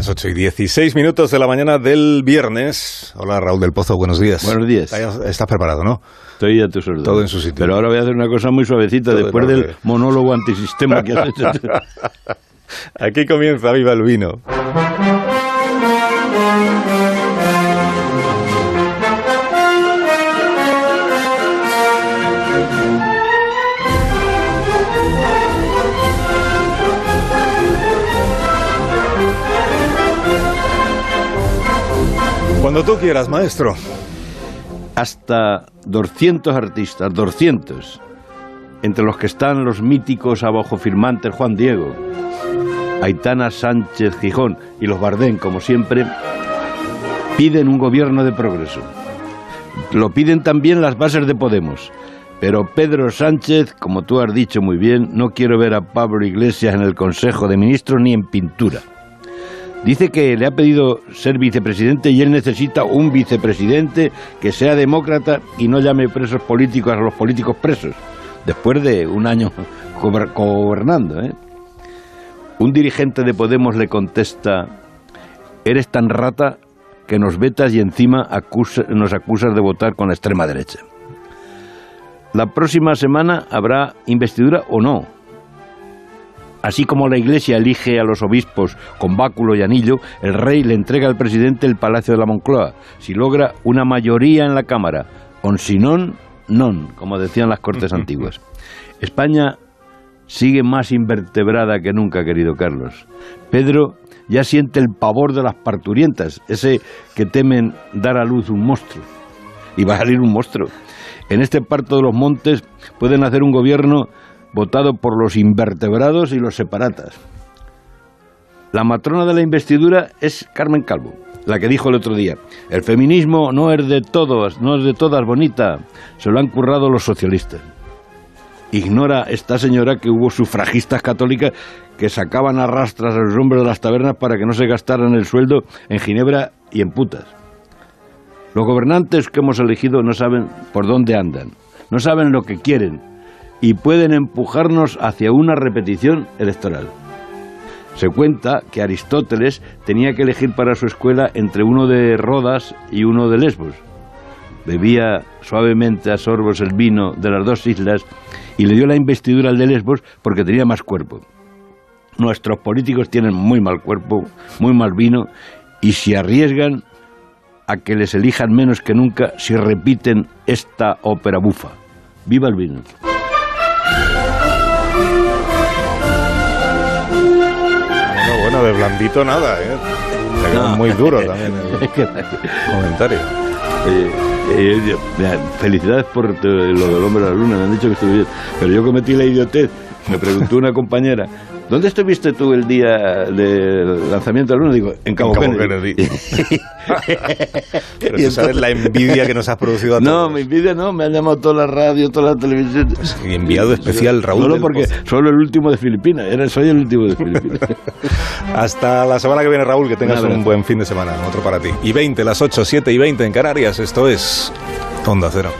Las 8 y 16 minutos de la mañana del viernes. Hola Raúl del Pozo, buenos días. Buenos días. Estás preparado, ¿no? Estoy a tu orden. Todo en su sitio. Pero ahora voy a hacer una cosa muy suavecita Todo después del monólogo antisistema que has hecho. Aquí comienza Viva el Vino. Cuando tú quieras, maestro. Hasta 200 artistas, 200. Entre los que están los míticos abajo firmantes Juan Diego, Aitana Sánchez Gijón y los Bardén, como siempre, piden un gobierno de progreso. Lo piden también las bases de Podemos. Pero Pedro Sánchez, como tú has dicho muy bien, no quiero ver a Pablo Iglesias en el Consejo de Ministros ni en pintura. Dice que le ha pedido ser vicepresidente y él necesita un vicepresidente que sea demócrata y no llame presos políticos a los políticos presos, después de un año gober- gobernando. ¿eh? Un dirigente de Podemos le contesta, eres tan rata que nos vetas y encima nos acusas de votar con la extrema derecha. La próxima semana habrá investidura o no, Así como la Iglesia elige a los obispos con báculo y anillo, el rey le entrega al presidente el Palacio de la Moncloa, si logra una mayoría en la Cámara, on si non, non, como decían las cortes antiguas. España sigue más invertebrada que nunca, querido Carlos. Pedro ya siente el pavor de las parturientas, ese que temen dar a luz un monstruo. Y va a salir un monstruo. En este parto de los montes pueden hacer un gobierno votado por los invertebrados y los separatas. La matrona de la investidura es Carmen Calvo, la que dijo el otro día, el feminismo no es de todos, no es de todas bonita, se lo han currado los socialistas. Ignora esta señora que hubo sufragistas católicas que sacaban a rastras a los hombres de las tabernas para que no se gastaran el sueldo en Ginebra y en putas. Los gobernantes que hemos elegido no saben por dónde andan, no saben lo que quieren y pueden empujarnos hacia una repetición electoral. Se cuenta que Aristóteles tenía que elegir para su escuela entre uno de Rodas y uno de Lesbos. Bebía suavemente a sorbos el vino de las dos islas y le dio la investidura al de Lesbos porque tenía más cuerpo. Nuestros políticos tienen muy mal cuerpo, muy mal vino y se arriesgan a que les elijan menos que nunca si repiten esta ópera bufa. ¡Viva el vino! De blandito nada, ¿eh? No. muy duro también el comentario. Eh, eh, felicidades por lo del hombre a la luna, me han dicho que estuve bien. Pero yo cometí la idiotez. Me preguntó una compañera, ¿dónde estuviste tú el día del lanzamiento de la luna? Digo, en Cabo, Cabo Kennedy. Pero Y tú sabes la envidia que nos has producido a No, todos. mi envidia no, me han llamado toda la radio, toda la televisión. Y enviado especial Raúl Solo del porque Pozo. solo el último de Filipinas, era, soy el último de Filipinas. Hasta la semana que viene, Raúl, que tengas Un buen fin de semana. Otro para ti. Y 20, las 8, 7 y 20 en Canarias. Esto es Onda Cero.